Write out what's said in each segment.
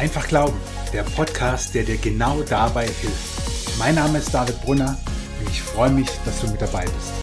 Einfach Glauben, der Podcast, der dir genau dabei hilft. Mein Name ist David Brunner und ich freue mich, dass du mit dabei bist.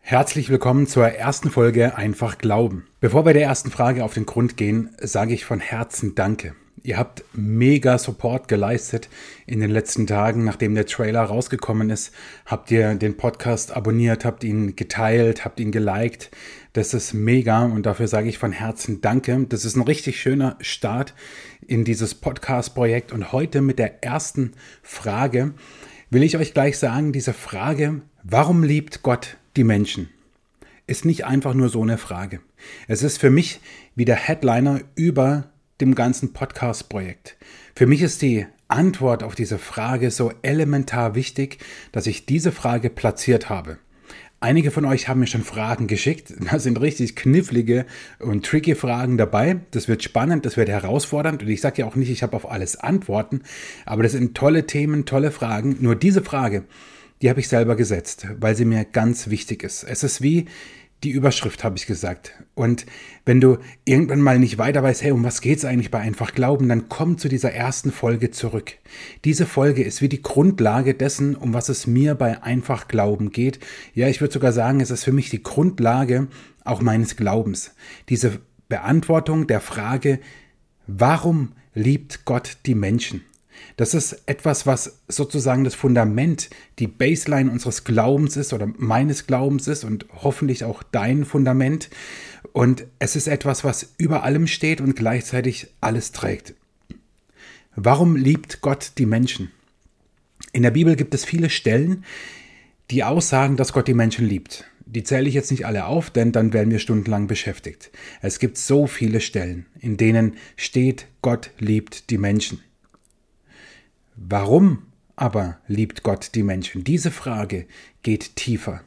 Herzlich willkommen zur ersten Folge Einfach Glauben. Bevor wir der ersten Frage auf den Grund gehen, sage ich von Herzen Danke. Ihr habt mega Support geleistet in den letzten Tagen, nachdem der Trailer rausgekommen ist. Habt ihr den Podcast abonniert, habt ihn geteilt, habt ihn geliked. Das ist mega und dafür sage ich von Herzen Danke. Das ist ein richtig schöner Start in dieses Podcast-Projekt. Und heute mit der ersten Frage will ich euch gleich sagen, diese Frage, warum liebt Gott die Menschen? Ist nicht einfach nur so eine Frage. Es ist für mich wie der Headliner über dem ganzen Podcast-Projekt. Für mich ist die Antwort auf diese Frage so elementar wichtig, dass ich diese Frage platziert habe. Einige von euch haben mir schon Fragen geschickt. Da sind richtig knifflige und tricky Fragen dabei. Das wird spannend, das wird herausfordernd. Und ich sage ja auch nicht, ich habe auf alles Antworten. Aber das sind tolle Themen, tolle Fragen. Nur diese Frage, die habe ich selber gesetzt, weil sie mir ganz wichtig ist. Es ist wie die Überschrift, habe ich gesagt. Und wenn du irgendwann mal nicht weiter weißt, hey, um was geht es eigentlich bei Einfach Glauben, dann komm zu dieser ersten Folge zurück. Diese Folge ist wie die Grundlage dessen, um was es mir bei Einfach Glauben geht. Ja, ich würde sogar sagen, es ist für mich die Grundlage auch meines Glaubens. Diese Beantwortung der Frage, warum liebt Gott die Menschen? Das ist etwas, was sozusagen das Fundament, die Baseline unseres Glaubens ist oder meines Glaubens ist und hoffentlich auch dein Fundament. Und es ist etwas, was über allem steht und gleichzeitig alles trägt. Warum liebt Gott die Menschen? In der Bibel gibt es viele Stellen, die aussagen, dass Gott die Menschen liebt. Die zähle ich jetzt nicht alle auf, denn dann werden wir stundenlang beschäftigt. Es gibt so viele Stellen, in denen steht, Gott liebt die Menschen. Warum aber liebt Gott die Menschen? Diese Frage geht tiefer.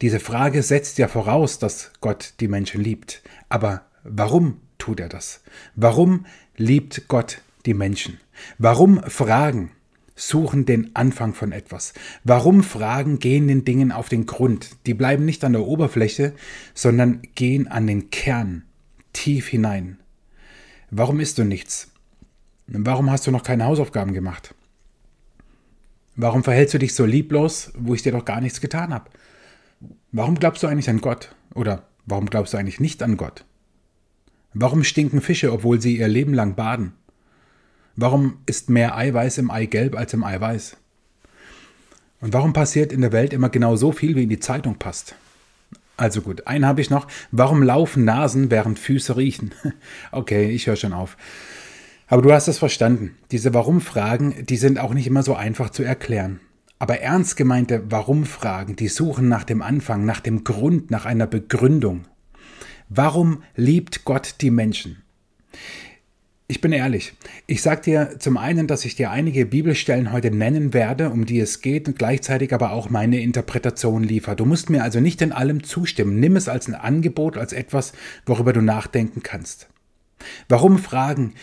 Diese Frage setzt ja voraus, dass Gott die Menschen liebt. Aber warum tut er das? Warum liebt Gott die Menschen? Warum Fragen suchen den Anfang von etwas? Warum Fragen gehen den Dingen auf den Grund? Die bleiben nicht an der Oberfläche, sondern gehen an den Kern, tief hinein. Warum isst du nichts? Warum hast du noch keine Hausaufgaben gemacht? Warum verhältst du dich so lieblos, wo ich dir doch gar nichts getan habe? Warum glaubst du eigentlich an Gott? Oder warum glaubst du eigentlich nicht an Gott? Warum stinken Fische, obwohl sie ihr Leben lang baden? Warum ist mehr Eiweiß im Eigelb als im Eiweiß? Und warum passiert in der Welt immer genau so viel, wie in die Zeitung passt? Also gut, einen habe ich noch. Warum laufen Nasen, während Füße riechen? okay, ich höre schon auf. Aber du hast es verstanden. Diese Warum-Fragen, die sind auch nicht immer so einfach zu erklären. Aber ernst gemeinte Warum-Fragen, die suchen nach dem Anfang, nach dem Grund, nach einer Begründung. Warum liebt Gott die Menschen? Ich bin ehrlich. Ich sage dir zum einen, dass ich dir einige Bibelstellen heute nennen werde, um die es geht, und gleichzeitig aber auch meine Interpretation liefere. Du musst mir also nicht in allem zustimmen. Nimm es als ein Angebot, als etwas, worüber du nachdenken kannst. Warum Fragen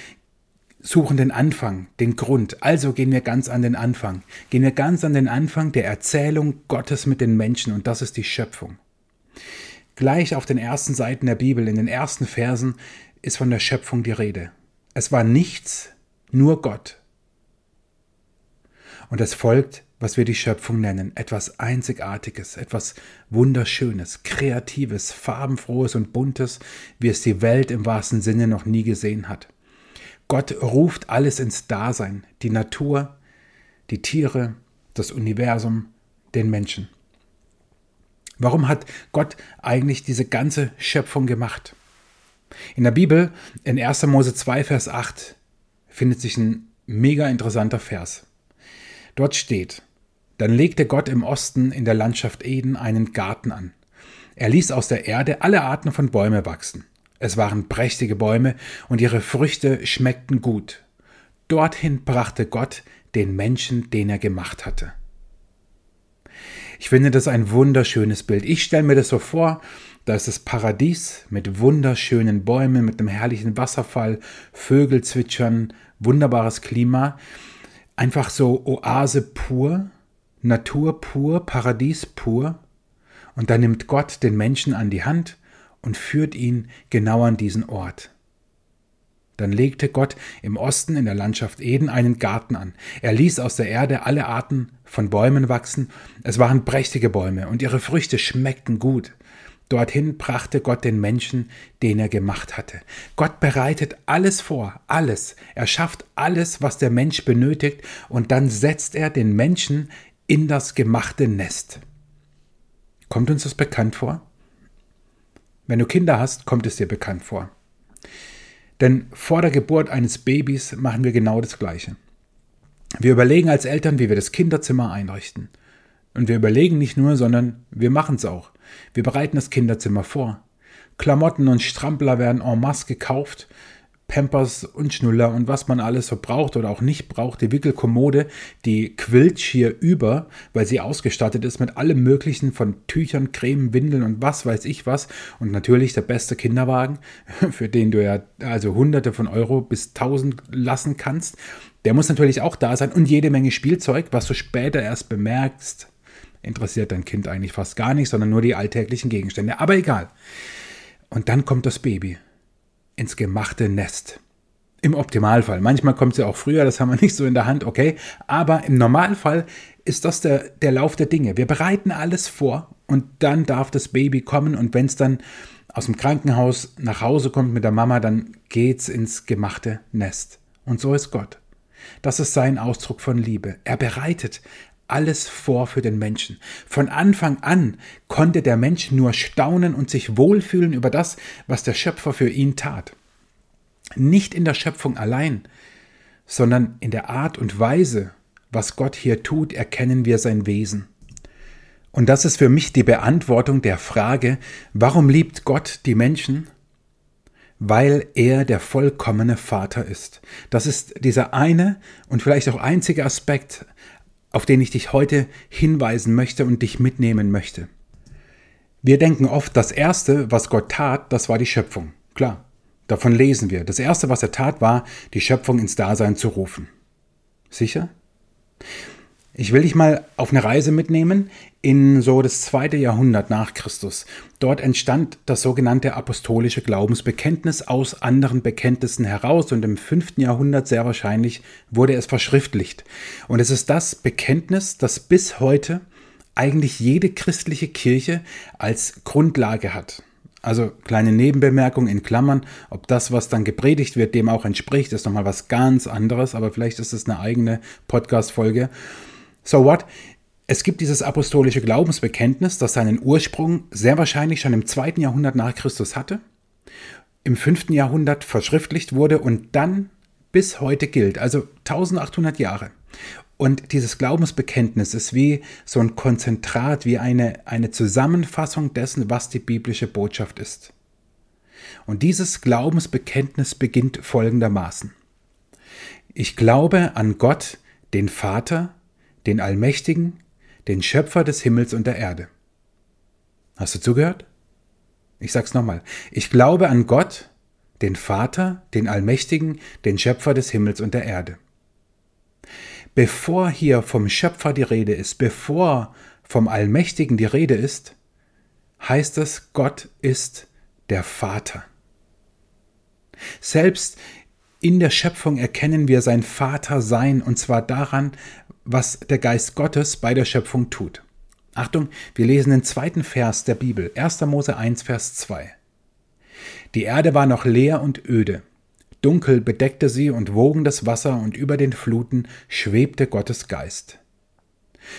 suchen den Anfang, den Grund. Also gehen wir ganz an den Anfang. Gehen wir ganz an den Anfang der Erzählung Gottes mit den Menschen und das ist die Schöpfung. Gleich auf den ersten Seiten der Bibel, in den ersten Versen, ist von der Schöpfung die Rede. Es war nichts, nur Gott. Und es folgt, was wir die Schöpfung nennen, etwas Einzigartiges, etwas Wunderschönes, Kreatives, Farbenfrohes und Buntes, wie es die Welt im wahrsten Sinne noch nie gesehen hat. Gott ruft alles ins Dasein, die Natur, die Tiere, das Universum, den Menschen. Warum hat Gott eigentlich diese ganze Schöpfung gemacht? In der Bibel, in 1. Mose 2, Vers 8, findet sich ein mega interessanter Vers. Dort steht, dann legte Gott im Osten in der Landschaft Eden einen Garten an. Er ließ aus der Erde alle Arten von Bäume wachsen. Es waren prächtige Bäume und ihre Früchte schmeckten gut. Dorthin brachte Gott den Menschen, den er gemacht hatte. Ich finde das ein wunderschönes Bild. Ich stelle mir das so vor, da ist das Paradies mit wunderschönen Bäumen, mit einem herrlichen Wasserfall, Vögel zwitschern, wunderbares Klima. Einfach so Oase pur, Natur pur, Paradies pur. Und da nimmt Gott den Menschen an die Hand und führt ihn genau an diesen Ort. Dann legte Gott im Osten in der Landschaft Eden einen Garten an. Er ließ aus der Erde alle Arten von Bäumen wachsen. Es waren prächtige Bäume und ihre Früchte schmeckten gut. Dorthin brachte Gott den Menschen, den er gemacht hatte. Gott bereitet alles vor, alles. Er schafft alles, was der Mensch benötigt, und dann setzt er den Menschen in das gemachte Nest. Kommt uns das bekannt vor? Wenn du Kinder hast, kommt es dir bekannt vor. Denn vor der Geburt eines Babys machen wir genau das Gleiche. Wir überlegen als Eltern, wie wir das Kinderzimmer einrichten. Und wir überlegen nicht nur, sondern wir machen es auch. Wir bereiten das Kinderzimmer vor. Klamotten und Strampler werden en masse gekauft. Pampers und Schnuller und was man alles so braucht oder auch nicht braucht. Die Wickelkommode, die quillt schier über, weil sie ausgestattet ist mit allem Möglichen von Tüchern, Cremen, Windeln und was weiß ich was. Und natürlich der beste Kinderwagen, für den du ja also hunderte von Euro bis tausend lassen kannst. Der muss natürlich auch da sein und jede Menge Spielzeug, was du später erst bemerkst. Interessiert dein Kind eigentlich fast gar nicht, sondern nur die alltäglichen Gegenstände. Aber egal. Und dann kommt das Baby ins gemachte Nest. Im Optimalfall. Manchmal kommt sie auch früher, das haben wir nicht so in der Hand, okay. Aber im Normalfall ist das der, der Lauf der Dinge. Wir bereiten alles vor und dann darf das Baby kommen und wenn es dann aus dem Krankenhaus nach Hause kommt mit der Mama, dann geht's ins gemachte Nest. Und so ist Gott. Das ist sein Ausdruck von Liebe. Er bereitet alles vor für den Menschen. Von Anfang an konnte der Mensch nur staunen und sich wohlfühlen über das, was der Schöpfer für ihn tat. Nicht in der Schöpfung allein, sondern in der Art und Weise, was Gott hier tut, erkennen wir sein Wesen. Und das ist für mich die Beantwortung der Frage, warum liebt Gott die Menschen? Weil er der vollkommene Vater ist. Das ist dieser eine und vielleicht auch einzige Aspekt auf den ich dich heute hinweisen möchte und dich mitnehmen möchte. Wir denken oft, das Erste, was Gott tat, das war die Schöpfung. Klar, davon lesen wir. Das Erste, was er tat, war, die Schöpfung ins Dasein zu rufen. Sicher? Ich will dich mal auf eine Reise mitnehmen in so das zweite Jahrhundert nach Christus. Dort entstand das sogenannte apostolische Glaubensbekenntnis aus anderen Bekenntnissen heraus und im fünften Jahrhundert sehr wahrscheinlich wurde es verschriftlicht. Und es ist das Bekenntnis, das bis heute eigentlich jede christliche Kirche als Grundlage hat. Also kleine Nebenbemerkung in Klammern, ob das, was dann gepredigt wird, dem auch entspricht, ist nochmal was ganz anderes, aber vielleicht ist es eine eigene Podcast-Folge. So what? Es gibt dieses apostolische Glaubensbekenntnis, das seinen Ursprung sehr wahrscheinlich schon im zweiten Jahrhundert nach Christus hatte, im fünften Jahrhundert verschriftlicht wurde und dann bis heute gilt, also 1800 Jahre. Und dieses Glaubensbekenntnis ist wie so ein Konzentrat, wie eine, eine Zusammenfassung dessen, was die biblische Botschaft ist. Und dieses Glaubensbekenntnis beginnt folgendermaßen. Ich glaube an Gott, den Vater, den Allmächtigen, den Schöpfer des Himmels und der Erde. Hast du zugehört? Ich sag's nochmal. Ich glaube an Gott, den Vater, den Allmächtigen, den Schöpfer des Himmels und der Erde. Bevor hier vom Schöpfer die Rede ist, bevor vom Allmächtigen die Rede ist, heißt es, Gott ist der Vater. Selbst in der Schöpfung erkennen wir sein Vater sein, und zwar daran, was der Geist Gottes bei der Schöpfung tut. Achtung, wir lesen den zweiten Vers der Bibel, 1. Mose 1, Vers 2. Die Erde war noch leer und öde. Dunkel bedeckte sie und wogen das Wasser und über den Fluten schwebte Gottes Geist.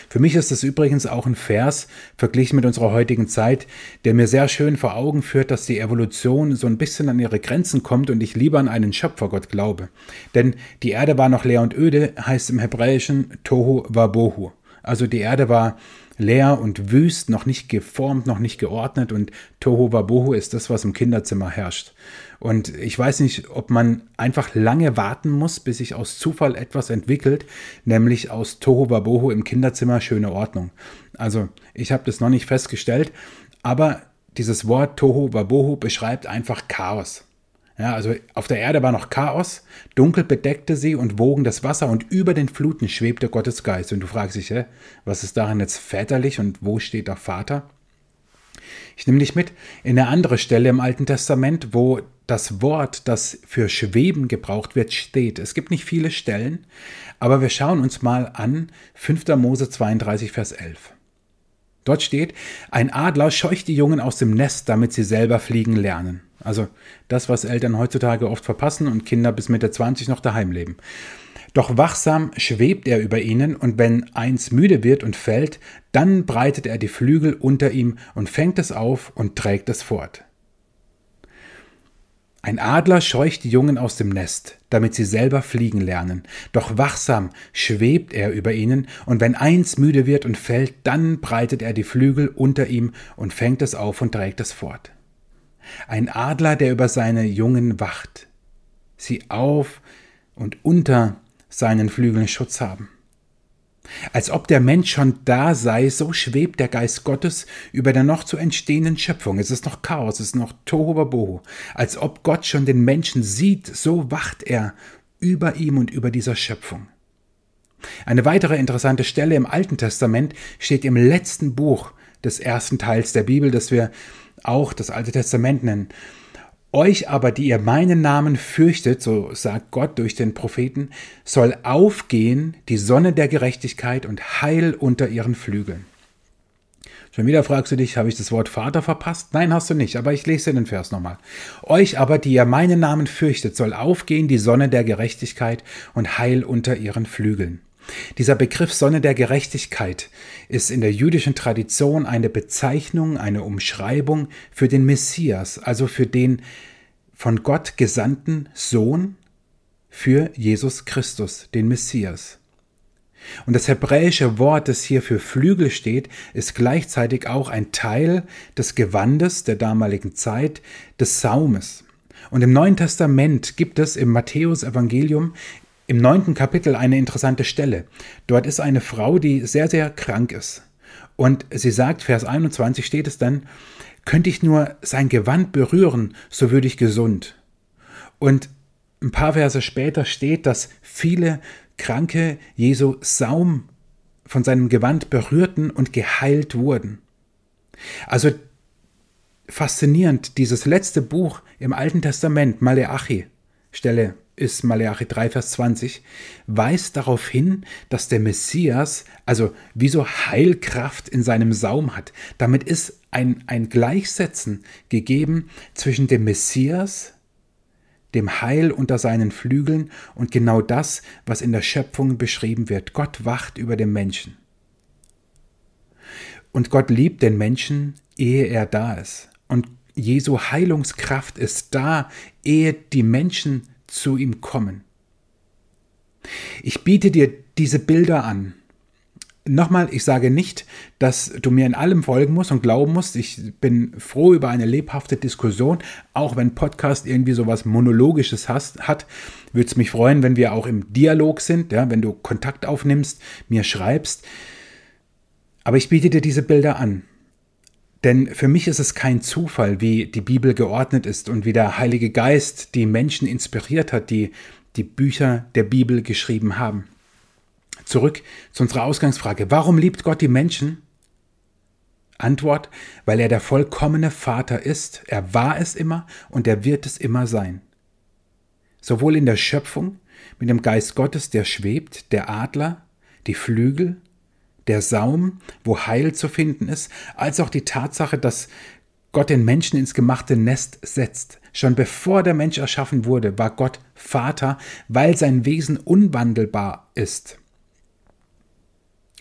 Für mich ist es übrigens auch ein Vers, verglichen mit unserer heutigen Zeit, der mir sehr schön vor Augen führt, dass die Evolution so ein bisschen an ihre Grenzen kommt und ich lieber an einen Schöpfergott glaube. Denn die Erde war noch leer und öde, heißt im Hebräischen Tohu Wabohu. Also die Erde war leer und wüst, noch nicht geformt, noch nicht geordnet und Tohu Wabohu ist das, was im Kinderzimmer herrscht. Und ich weiß nicht, ob man einfach lange warten muss, bis sich aus Zufall etwas entwickelt, nämlich aus Tohu Wabohu im Kinderzimmer schöne Ordnung. Also ich habe das noch nicht festgestellt, aber dieses Wort Tohu Wabohu beschreibt einfach Chaos. Ja, also auf der Erde war noch Chaos, dunkel bedeckte sie und wogen das Wasser und über den Fluten schwebte Gottes Geist. Und du fragst dich, hä, was ist daran jetzt väterlich und wo steht da Vater? Ich nehme dich mit in eine andere Stelle im Alten Testament, wo das Wort, das für Schweben gebraucht wird, steht. Es gibt nicht viele Stellen, aber wir schauen uns mal an 5. Mose 32, Vers 11. Dort steht, ein Adler scheucht die Jungen aus dem Nest, damit sie selber fliegen lernen. Also das, was Eltern heutzutage oft verpassen und Kinder bis Mitte 20 noch daheim leben. Doch wachsam schwebt er über ihnen, und wenn eins müde wird und fällt, dann breitet er die Flügel unter ihm und fängt es auf und trägt es fort. Ein Adler scheucht die Jungen aus dem Nest, damit sie selber fliegen lernen. Doch wachsam schwebt er über ihnen, und wenn eins müde wird und fällt, dann breitet er die Flügel unter ihm und fängt es auf und trägt es fort. Ein Adler, der über seine Jungen wacht, sie auf und unter seinen Flügeln Schutz haben. Als ob der Mensch schon da sei, so schwebt der Geist Gottes über der noch zu entstehenden Schöpfung. Es ist noch Chaos, es ist noch Tohuwabohu. Als ob Gott schon den Menschen sieht, so wacht er über ihm und über dieser Schöpfung. Eine weitere interessante Stelle im Alten Testament steht im letzten Buch des ersten Teils der Bibel, das wir auch das Alte Testament nennen. Euch aber, die ihr meinen Namen fürchtet, so sagt Gott durch den Propheten, soll aufgehen die Sonne der Gerechtigkeit und Heil unter ihren Flügeln. Schon wieder fragst du dich, habe ich das Wort Vater verpasst? Nein, hast du nicht, aber ich lese den Vers nochmal. Euch aber, die ihr meinen Namen fürchtet, soll aufgehen die Sonne der Gerechtigkeit und Heil unter ihren Flügeln. Dieser Begriff Sonne der Gerechtigkeit ist in der jüdischen Tradition eine Bezeichnung, eine Umschreibung für den Messias, also für den von Gott gesandten Sohn für Jesus Christus, den Messias. Und das hebräische Wort, das hier für Flügel steht, ist gleichzeitig auch ein Teil des Gewandes der damaligen Zeit, des Saumes. Und im Neuen Testament gibt es im Matthäus Evangelium im neunten Kapitel eine interessante Stelle. Dort ist eine Frau, die sehr, sehr krank ist. Und sie sagt, Vers 21 steht es dann, könnte ich nur sein Gewand berühren, so würde ich gesund. Und ein paar Verse später steht, dass viele Kranke Jesu Saum von seinem Gewand berührten und geheilt wurden. Also faszinierend, dieses letzte Buch im Alten Testament, Maleachi, Stelle ist Malachi 3, Vers 20, weist darauf hin, dass der Messias also wie so Heilkraft in seinem Saum hat. Damit ist ein, ein Gleichsetzen gegeben zwischen dem Messias, dem Heil unter seinen Flügeln und genau das, was in der Schöpfung beschrieben wird. Gott wacht über den Menschen. Und Gott liebt den Menschen, ehe er da ist. Und Jesu Heilungskraft ist da, ehe die Menschen zu ihm kommen. Ich biete dir diese Bilder an. Nochmal, ich sage nicht, dass du mir in allem folgen musst und glauben musst. Ich bin froh über eine lebhafte Diskussion. Auch wenn Podcast irgendwie sowas Monologisches hast, hat, würde es mich freuen, wenn wir auch im Dialog sind, ja, wenn du Kontakt aufnimmst, mir schreibst. Aber ich biete dir diese Bilder an. Denn für mich ist es kein Zufall, wie die Bibel geordnet ist und wie der Heilige Geist die Menschen inspiriert hat, die die Bücher der Bibel geschrieben haben. Zurück zu unserer Ausgangsfrage. Warum liebt Gott die Menschen? Antwort, weil er der vollkommene Vater ist. Er war es immer und er wird es immer sein. Sowohl in der Schöpfung mit dem Geist Gottes, der schwebt, der Adler, die Flügel, der Saum, wo Heil zu finden ist, als auch die Tatsache, dass Gott den Menschen ins gemachte Nest setzt. Schon bevor der Mensch erschaffen wurde, war Gott Vater, weil sein Wesen unwandelbar ist.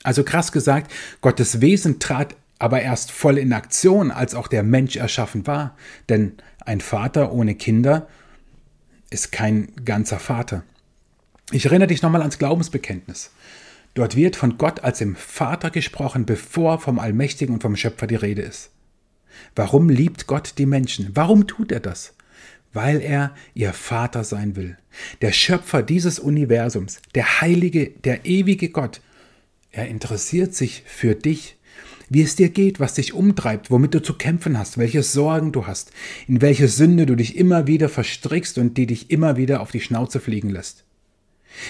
Also krass gesagt, Gottes Wesen trat aber erst voll in Aktion, als auch der Mensch erschaffen war. Denn ein Vater ohne Kinder ist kein ganzer Vater. Ich erinnere dich nochmal ans Glaubensbekenntnis. Dort wird von Gott als dem Vater gesprochen, bevor vom Allmächtigen und vom Schöpfer die Rede ist. Warum liebt Gott die Menschen? Warum tut er das? Weil er ihr Vater sein will. Der Schöpfer dieses Universums, der heilige, der ewige Gott, er interessiert sich für dich, wie es dir geht, was dich umtreibt, womit du zu kämpfen hast, welche Sorgen du hast, in welche Sünde du dich immer wieder verstrickst und die dich immer wieder auf die Schnauze fliegen lässt.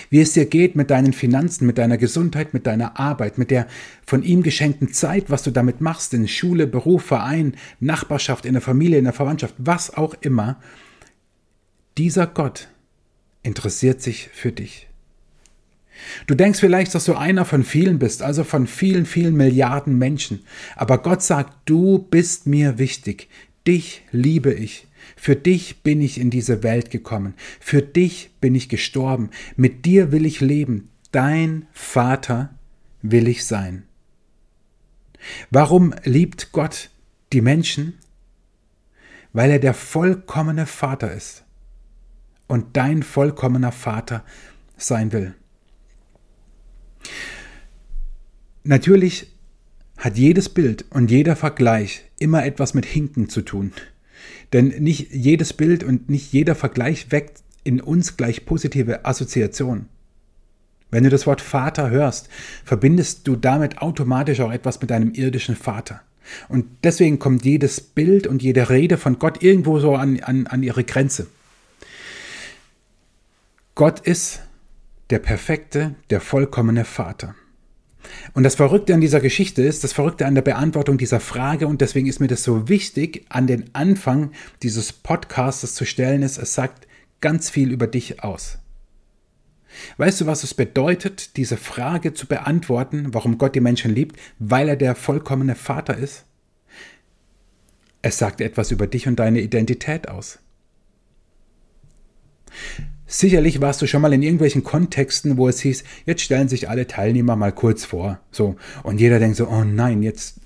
Wie es dir geht mit deinen Finanzen, mit deiner Gesundheit, mit deiner Arbeit, mit der von ihm geschenkten Zeit, was du damit machst, in Schule, Beruf, Verein, Nachbarschaft, in der Familie, in der Verwandtschaft, was auch immer. Dieser Gott interessiert sich für dich. Du denkst vielleicht, dass du einer von vielen bist, also von vielen, vielen Milliarden Menschen. Aber Gott sagt, du bist mir wichtig. Dich liebe ich. Für dich bin ich in diese Welt gekommen. Für dich bin ich gestorben. Mit dir will ich leben. Dein Vater will ich sein. Warum liebt Gott die Menschen? Weil er der vollkommene Vater ist und dein vollkommener Vater sein will. Natürlich hat jedes Bild und jeder Vergleich immer etwas mit Hinken zu tun. Denn nicht jedes Bild und nicht jeder Vergleich weckt in uns gleich positive Assoziationen. Wenn du das Wort Vater hörst, verbindest du damit automatisch auch etwas mit deinem irdischen Vater. Und deswegen kommt jedes Bild und jede Rede von Gott irgendwo so an, an, an ihre Grenze. Gott ist der perfekte, der vollkommene Vater. Und das Verrückte an dieser Geschichte ist, das Verrückte an der Beantwortung dieser Frage, und deswegen ist mir das so wichtig, an den Anfang dieses Podcasts zu stellen, ist, es sagt ganz viel über dich aus. Weißt du, was es bedeutet, diese Frage zu beantworten, warum Gott die Menschen liebt, weil er der vollkommene Vater ist? Es sagt etwas über dich und deine Identität aus. Sicherlich warst du schon mal in irgendwelchen Kontexten, wo es hieß, jetzt stellen sich alle Teilnehmer mal kurz vor. So. Und jeder denkt so, oh nein, jetzt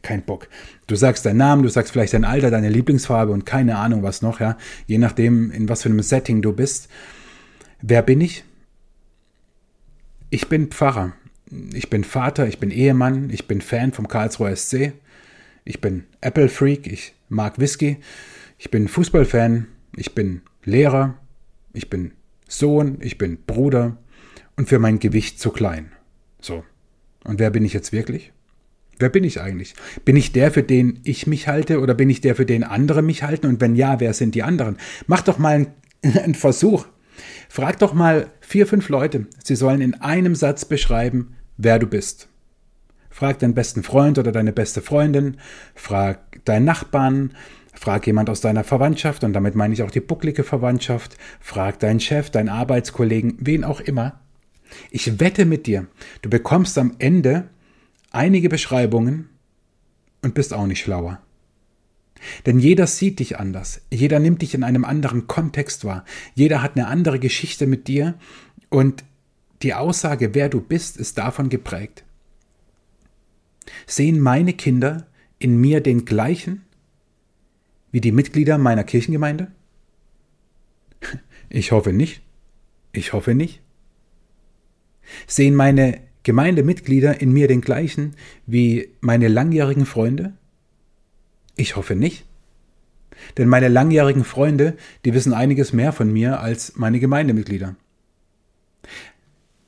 kein Bock. Du sagst deinen Namen, du sagst vielleicht dein Alter, deine Lieblingsfarbe und keine Ahnung was noch, ja. Je nachdem, in was für einem Setting du bist. Wer bin ich? Ich bin Pfarrer. Ich bin Vater, ich bin Ehemann, ich bin Fan vom Karlsruher SC. Ich bin Apple Freak, ich mag Whisky. Ich bin Fußballfan, ich bin Lehrer, ich bin Sohn, ich bin Bruder und für mein Gewicht zu klein. So. Und wer bin ich jetzt wirklich? Wer bin ich eigentlich? Bin ich der, für den ich mich halte oder bin ich der, für den andere mich halten? Und wenn ja, wer sind die anderen? Mach doch mal einen, Versuch. Frag doch mal vier, fünf Leute. Sie sollen in einem Satz beschreiben, wer du bist. Frag deinen besten Freund oder deine beste Freundin. Frag deinen Nachbarn. Frag jemand aus deiner Verwandtschaft, und damit meine ich auch die bucklige Verwandtschaft, frag deinen Chef, deinen Arbeitskollegen, wen auch immer. Ich wette mit dir, du bekommst am Ende einige Beschreibungen und bist auch nicht schlauer. Denn jeder sieht dich anders, jeder nimmt dich in einem anderen Kontext wahr, jeder hat eine andere Geschichte mit dir und die Aussage, wer du bist, ist davon geprägt. Sehen meine Kinder in mir den gleichen wie die Mitglieder meiner Kirchengemeinde? Ich hoffe nicht. Ich hoffe nicht. Sehen meine Gemeindemitglieder in mir den gleichen wie meine langjährigen Freunde? Ich hoffe nicht. Denn meine langjährigen Freunde, die wissen einiges mehr von mir als meine Gemeindemitglieder.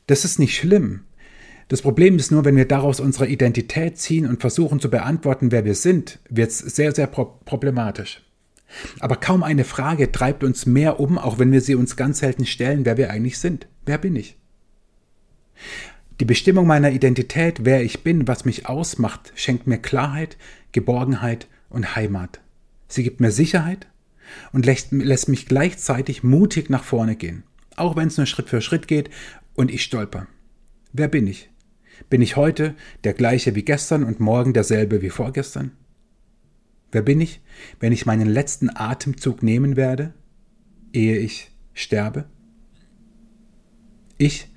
Das ist nicht schlimm. Das Problem ist nur, wenn wir daraus unsere Identität ziehen und versuchen zu beantworten, wer wir sind, wird es sehr, sehr pro problematisch. Aber kaum eine Frage treibt uns mehr um, auch wenn wir sie uns ganz selten stellen, wer wir eigentlich sind. Wer bin ich? Die Bestimmung meiner Identität, wer ich bin, was mich ausmacht, schenkt mir Klarheit, Geborgenheit und Heimat. Sie gibt mir Sicherheit und lässt, lässt mich gleichzeitig mutig nach vorne gehen, auch wenn es nur Schritt für Schritt geht und ich stolper. Wer bin ich? Bin ich heute der gleiche wie gestern und morgen derselbe wie vorgestern? Wer bin ich, wenn ich meinen letzten Atemzug nehmen werde, ehe ich sterbe? Ich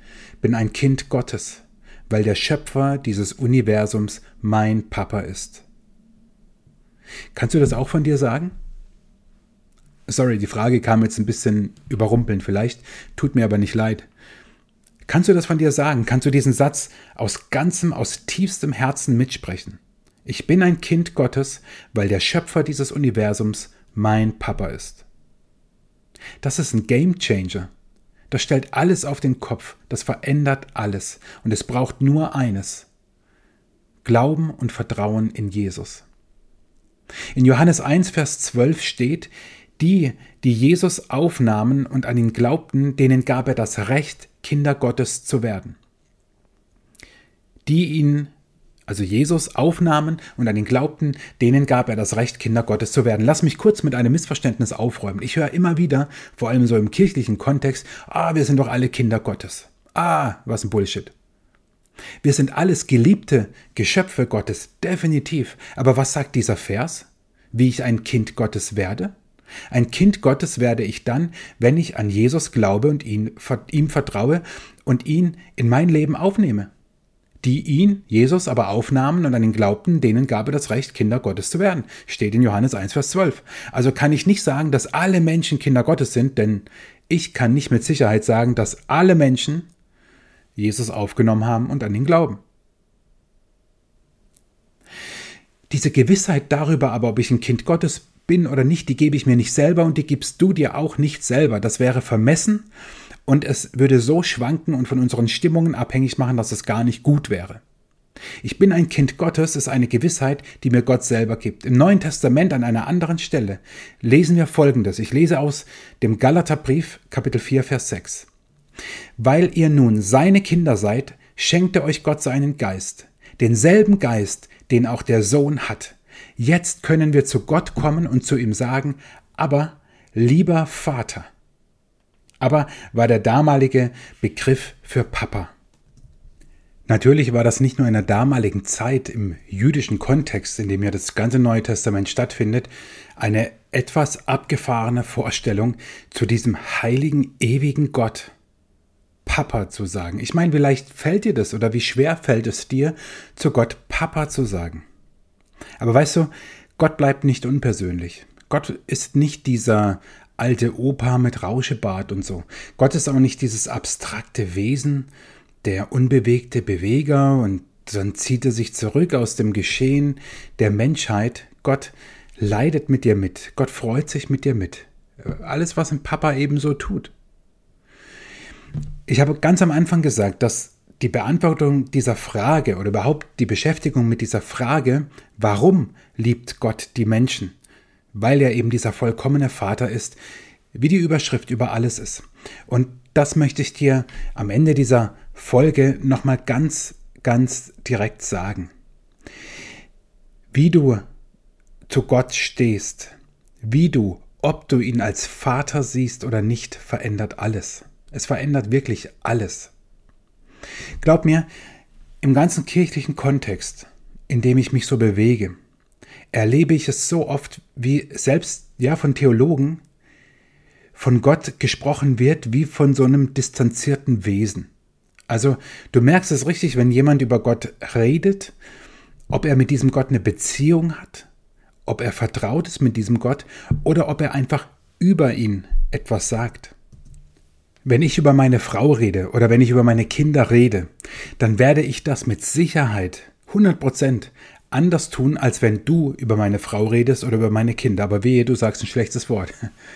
bin ein Kind Gottes, weil der Schöpfer dieses Universums mein Papa ist. Kannst du das auch von dir sagen? Sorry, die Frage kam jetzt ein bisschen überrumpelnd vielleicht, tut mir aber nicht leid. Kannst du das von dir sagen? Kannst du diesen Satz aus ganzem, aus tiefstem Herzen mitsprechen? Ich bin ein Kind Gottes, weil der Schöpfer dieses Universums mein Papa ist. Das ist ein Game Changer. Das stellt alles auf den Kopf, das verändert alles und es braucht nur eines. Glauben und Vertrauen in Jesus. In Johannes 1, Vers 12 steht, die, die Jesus aufnahmen und an ihn glaubten, denen gab er das Recht, Kinder Gottes zu werden. Die ihn, also Jesus, aufnahmen und an ihn glaubten, denen gab er das Recht, Kinder Gottes zu werden. Lass mich kurz mit einem Missverständnis aufräumen. Ich höre immer wieder, vor allem so im kirchlichen Kontext, ah, wir sind doch alle Kinder Gottes. Ah, was ein Bullshit. Wir sind alles geliebte Geschöpfe Gottes, definitiv. Aber was sagt dieser Vers? Wie ich ein Kind Gottes werde? Ein Kind Gottes werde ich dann, wenn ich an Jesus glaube und ihn, ihm vertraue und ihn in mein Leben aufnehme. Die ihn, Jesus, aber aufnahmen und an ihn glaubten, denen gab er das Recht, Kinder Gottes zu werden. Steht in Johannes 1, Vers 12. Also kann ich nicht sagen, dass alle Menschen Kinder Gottes sind, denn ich kann nicht mit Sicherheit sagen, dass alle Menschen Jesus aufgenommen haben und an ihn glauben. Diese Gewissheit darüber aber, ob ich ein Kind Gottes bin oder nicht, die gebe ich mir nicht selber und die gibst du dir auch nicht selber. Das wäre vermessen und es würde so schwanken und von unseren Stimmungen abhängig machen, dass es gar nicht gut wäre. Ich bin ein Kind Gottes ist eine Gewissheit, die mir Gott selber gibt. Im Neuen Testament an einer anderen Stelle lesen wir Folgendes. Ich lese aus dem Galaterbrief Kapitel 4 Vers 6. Weil ihr nun seine Kinder seid, schenkte euch Gott seinen Geist, denselben Geist, den auch der Sohn hat. Jetzt können wir zu Gott kommen und zu ihm sagen, aber lieber Vater. Aber war der damalige Begriff für Papa. Natürlich war das nicht nur in der damaligen Zeit im jüdischen Kontext, in dem ja das ganze Neue Testament stattfindet, eine etwas abgefahrene Vorstellung zu diesem heiligen, ewigen Gott, Papa zu sagen. Ich meine, vielleicht fällt dir das oder wie schwer fällt es dir, zu Gott Papa zu sagen. Aber weißt du, Gott bleibt nicht unpersönlich. Gott ist nicht dieser alte Opa mit Rauschebart und so. Gott ist auch nicht dieses abstrakte Wesen, der unbewegte Beweger und dann zieht er sich zurück aus dem Geschehen der Menschheit. Gott leidet mit dir mit. Gott freut sich mit dir mit. Alles, was ein Papa ebenso tut. Ich habe ganz am Anfang gesagt, dass die Beantwortung dieser Frage oder überhaupt die Beschäftigung mit dieser Frage, warum liebt Gott die Menschen, weil er eben dieser vollkommene Vater ist, wie die Überschrift über alles ist. Und das möchte ich dir am Ende dieser Folge nochmal ganz, ganz direkt sagen. Wie du zu Gott stehst, wie du, ob du ihn als Vater siehst oder nicht, verändert alles. Es verändert wirklich alles. Glaub mir, im ganzen kirchlichen Kontext, in dem ich mich so bewege, erlebe ich es so oft, wie selbst ja von Theologen von Gott gesprochen wird, wie von so einem distanzierten Wesen. Also du merkst es richtig, wenn jemand über Gott redet, ob er mit diesem Gott eine Beziehung hat, ob er vertraut ist mit diesem Gott oder ob er einfach über ihn etwas sagt. Wenn ich über meine Frau rede oder wenn ich über meine Kinder rede, dann werde ich das mit Sicherheit 100 Prozent anders tun, als wenn du über meine Frau redest oder über meine Kinder. Aber wehe, du sagst ein schlechtes Wort.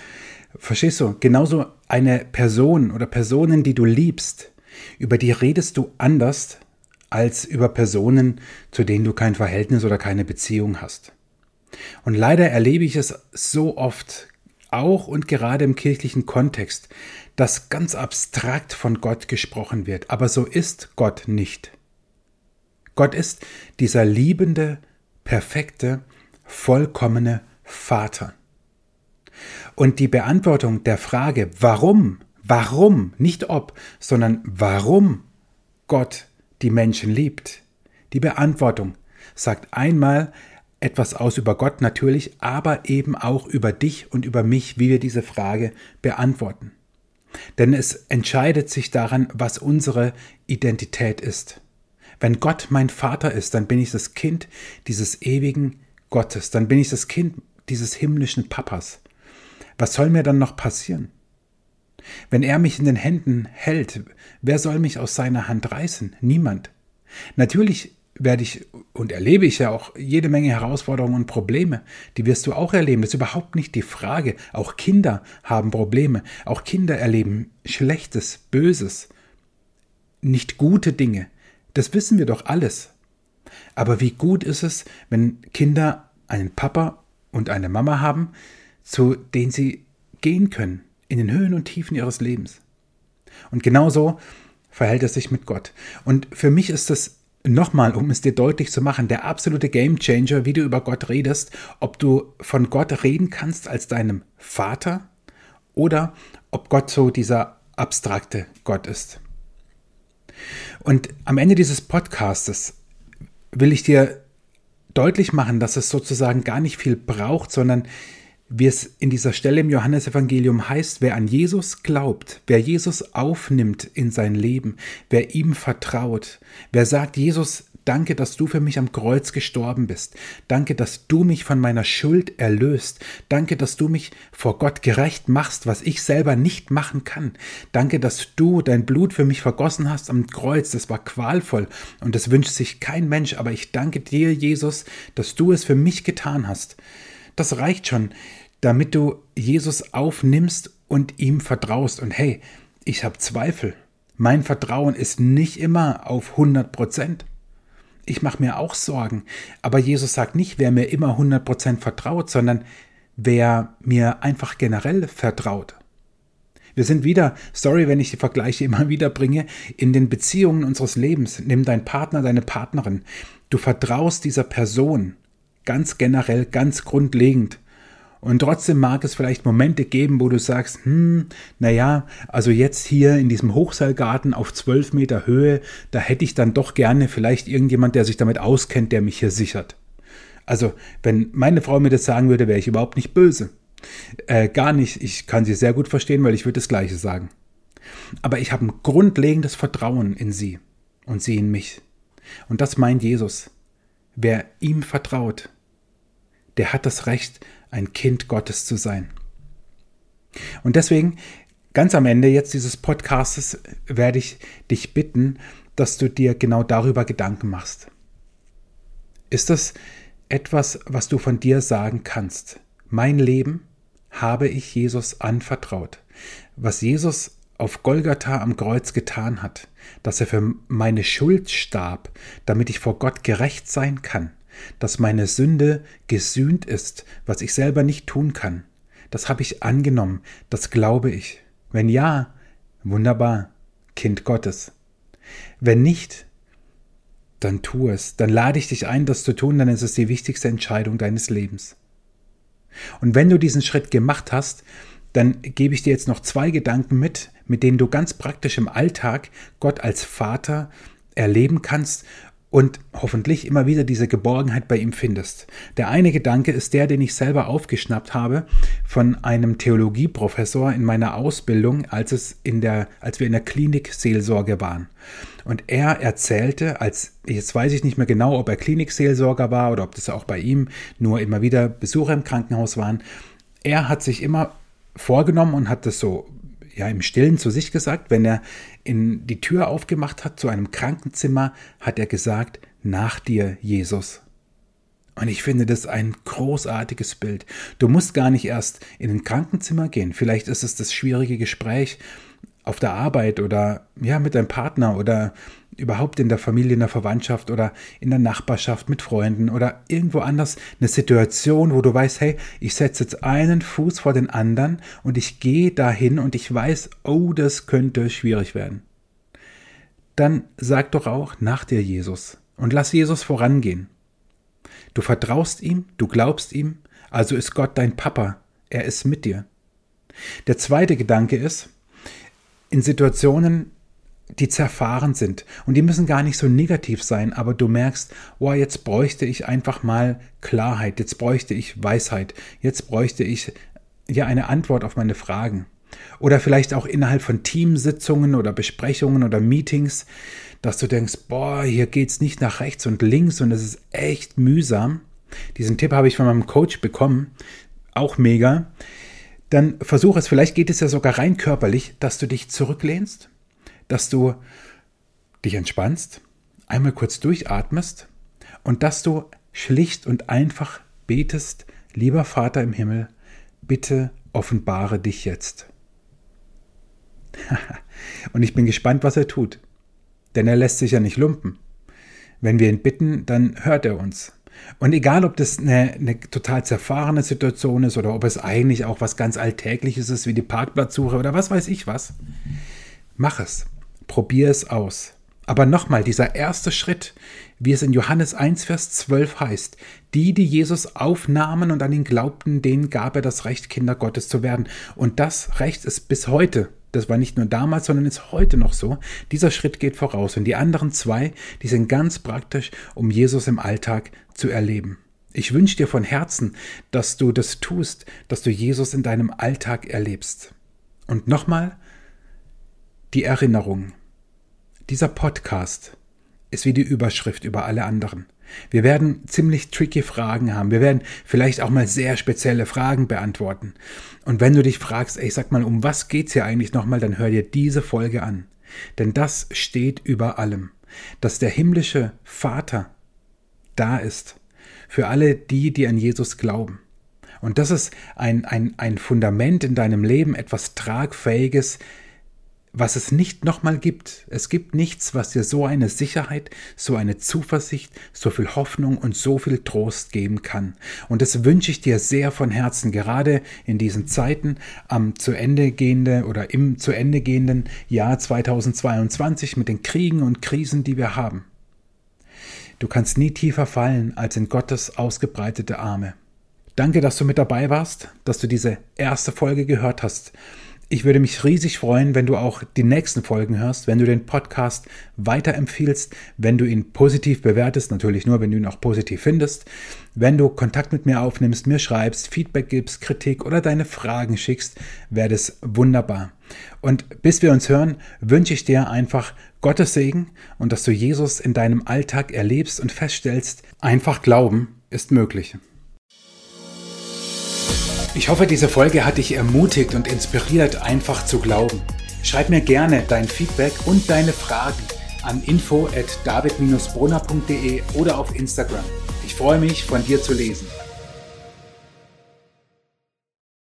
Verstehst du? Genauso eine Person oder Personen, die du liebst, über die redest du anders als über Personen, zu denen du kein Verhältnis oder keine Beziehung hast. Und leider erlebe ich es so oft, auch und gerade im kirchlichen Kontext, dass ganz abstrakt von Gott gesprochen wird, aber so ist Gott nicht. Gott ist dieser liebende, perfekte, vollkommene Vater. Und die Beantwortung der Frage, warum, warum, nicht ob, sondern warum Gott die Menschen liebt, die Beantwortung sagt einmal etwas aus über Gott natürlich, aber eben auch über dich und über mich, wie wir diese Frage beantworten. Denn es entscheidet sich daran, was unsere Identität ist. Wenn Gott mein Vater ist, dann bin ich das Kind dieses ewigen Gottes, dann bin ich das Kind dieses himmlischen Papas. Was soll mir dann noch passieren? Wenn er mich in den Händen hält, wer soll mich aus seiner Hand reißen? Niemand. Natürlich werde ich und erlebe ich ja auch jede Menge Herausforderungen und Probleme. Die wirst du auch erleben. Das ist überhaupt nicht die Frage. Auch Kinder haben Probleme. Auch Kinder erleben Schlechtes, Böses, nicht gute Dinge. Das wissen wir doch alles. Aber wie gut ist es, wenn Kinder einen Papa und eine Mama haben, zu denen sie gehen können, in den Höhen und Tiefen ihres Lebens. Und genauso verhält es sich mit Gott. Und für mich ist es nochmal, um es dir deutlich zu machen, der absolute Gamechanger, wie du über Gott redest, ob du von Gott reden kannst als deinem Vater oder ob Gott so dieser abstrakte Gott ist. Und am Ende dieses Podcastes will ich dir deutlich machen, dass es sozusagen gar nicht viel braucht, sondern wie es in dieser Stelle im Johannesevangelium heißt, wer an Jesus glaubt, wer Jesus aufnimmt in sein Leben, wer ihm vertraut, wer sagt, Jesus, danke, dass du für mich am Kreuz gestorben bist, danke, dass du mich von meiner Schuld erlöst, danke, dass du mich vor Gott gerecht machst, was ich selber nicht machen kann, danke, dass du dein Blut für mich vergossen hast am Kreuz, das war qualvoll und das wünscht sich kein Mensch, aber ich danke dir, Jesus, dass du es für mich getan hast. Das reicht schon, damit du Jesus aufnimmst und ihm vertraust. Und hey, ich habe Zweifel. Mein Vertrauen ist nicht immer auf 100 Prozent. Ich mache mir auch Sorgen. Aber Jesus sagt nicht, wer mir immer 100 Prozent vertraut, sondern wer mir einfach generell vertraut. Wir sind wieder, sorry, wenn ich die Vergleiche immer wieder bringe, in den Beziehungen unseres Lebens. Nimm deinen Partner, deine Partnerin. Du vertraust dieser Person ganz generell, ganz grundlegend. Und trotzdem mag es vielleicht Momente geben, wo du sagst, hm, naja, also jetzt hier in diesem Hochseilgarten auf 12 Meter Höhe, da hätte ich dann doch gerne vielleicht irgendjemand, der sich damit auskennt, der mich hier sichert. Also, wenn meine Frau mir das sagen würde, wäre ich überhaupt nicht böse. Äh, gar nicht. Ich kann sie sehr gut verstehen, weil ich würde das Gleiche sagen. Aber ich habe ein grundlegendes Vertrauen in sie und sie in mich. Und das meint Jesus. Wer ihm vertraut, der hat das Recht, ein Kind Gottes zu sein. Und deswegen, ganz am Ende jetzt dieses Podcastes, werde ich dich bitten, dass du dir genau darüber Gedanken machst. Ist das etwas, was du von dir sagen kannst? Mein Leben habe ich Jesus anvertraut. Was Jesus auf Golgatha am Kreuz getan hat, dass er für meine Schuld starb, damit ich vor Gott gerecht sein kann, dass meine Sünde gesühnt ist, was ich selber nicht tun kann. Das habe ich angenommen, das glaube ich. Wenn ja, wunderbar, Kind Gottes. Wenn nicht, dann tu es, dann lade ich dich ein, das zu tun, dann ist es die wichtigste Entscheidung deines Lebens. Und wenn du diesen Schritt gemacht hast, dann gebe ich dir jetzt noch zwei Gedanken mit, mit denen du ganz praktisch im Alltag Gott als Vater erleben kannst und hoffentlich immer wieder diese Geborgenheit bei ihm findest. Der eine Gedanke ist der, den ich selber aufgeschnappt habe von einem Theologieprofessor in meiner Ausbildung, als es in der, als wir in der Klinikseelsorge waren. Und er erzählte, als jetzt weiß ich nicht mehr genau, ob er Klinikseelsorger war oder ob das auch bei ihm nur immer wieder Besucher im Krankenhaus waren. Er hat sich immer vorgenommen und hat das so ja im Stillen zu sich gesagt, wenn er in die Tür aufgemacht hat zu einem Krankenzimmer, hat er gesagt, nach dir, Jesus. Und ich finde das ein großartiges Bild. Du musst gar nicht erst in ein Krankenzimmer gehen. Vielleicht ist es das schwierige Gespräch auf der Arbeit oder ja mit deinem Partner oder überhaupt in der Familie, in der Verwandtschaft oder in der Nachbarschaft mit Freunden oder irgendwo anders eine Situation, wo du weißt, hey, ich setze jetzt einen Fuß vor den anderen und ich gehe dahin und ich weiß, oh, das könnte schwierig werden. Dann sag doch auch nach dir Jesus und lass Jesus vorangehen. Du vertraust ihm, du glaubst ihm, also ist Gott dein Papa, er ist mit dir. Der zweite Gedanke ist, in Situationen, die zerfahren sind. Und die müssen gar nicht so negativ sein, aber du merkst, wow, jetzt bräuchte ich einfach mal Klarheit, jetzt bräuchte ich Weisheit, jetzt bräuchte ich ja eine Antwort auf meine Fragen. Oder vielleicht auch innerhalb von Teamsitzungen oder Besprechungen oder Meetings, dass du denkst, boah, hier geht's nicht nach rechts und links und es ist echt mühsam. Diesen Tipp habe ich von meinem Coach bekommen, auch mega. Dann versuch es, vielleicht geht es ja sogar rein körperlich, dass du dich zurücklehnst dass du dich entspannst, einmal kurz durchatmest und dass du schlicht und einfach betest, lieber Vater im Himmel, bitte offenbare dich jetzt. und ich bin gespannt, was er tut, denn er lässt sich ja nicht lumpen. Wenn wir ihn bitten, dann hört er uns. Und egal, ob das eine, eine, total zerfahrene Situation ist oder ob es eigentlich auch was ganz Alltägliches ist, wie die Parkplatzsuche oder was weiß ich was, Mach es. Probier es aus. Aber nochmal, dieser erste Schritt, wie es in Johannes 1, Vers 12 heißt, die, die Jesus aufnahmen und an ihn glaubten, denen gab er das Recht, Kinder Gottes zu werden. Und das Recht ist bis heute, das war nicht nur damals, sondern ist heute noch so, dieser Schritt geht voraus. Und die anderen zwei, die sind ganz praktisch, um Jesus im Alltag zu erleben. Ich wünsche dir von Herzen, dass du das tust, dass du Jesus in deinem Alltag erlebst. Und nochmal die Erinnerung. Dieser Podcast ist wie die Überschrift über alle anderen. Wir werden ziemlich tricky Fragen haben. Wir werden vielleicht auch mal sehr spezielle Fragen beantworten. Und wenn du dich fragst, ey, sag mal, um was geht's hier eigentlich nochmal, dann hör dir diese Folge an. Denn das steht über allem. Dass der himmlische Vater da ist. Für alle die, die an Jesus glauben. Und das ist ein, ein, ein Fundament in deinem Leben, etwas Tragfähiges, was es nicht nochmal gibt. Es gibt nichts, was dir so eine Sicherheit, so eine Zuversicht, so viel Hoffnung und so viel Trost geben kann. Und das wünsche ich dir sehr von Herzen, gerade in diesen Zeiten am zu Ende gehende oder im zu Ende gehenden Jahr 2022 mit den Kriegen und Krisen, die wir haben. Du kannst nie tiefer fallen als in Gottes ausgebreitete Arme. Danke, dass du mit dabei warst, dass du diese erste Folge gehört hast. Ich würde mich riesig freuen, wenn du auch die nächsten Folgen hörst, wenn du den Podcast weiterempfiehlst, wenn du ihn positiv bewertest, natürlich nur, wenn du ihn auch positiv findest, wenn du Kontakt mit mir aufnimmst, mir schreibst, Feedback gibst, Kritik oder deine Fragen schickst, wäre das wunderbar. Und bis wir uns hören, wünsche ich dir einfach Gottes Segen und dass du Jesus in deinem Alltag erlebst und feststellst, einfach glauben ist möglich. Ich hoffe, diese Folge hat dich ermutigt und inspiriert, einfach zu glauben. Schreib mir gerne dein Feedback und deine Fragen an info at david-brunner.de oder auf Instagram. Ich freue mich, von dir zu lesen.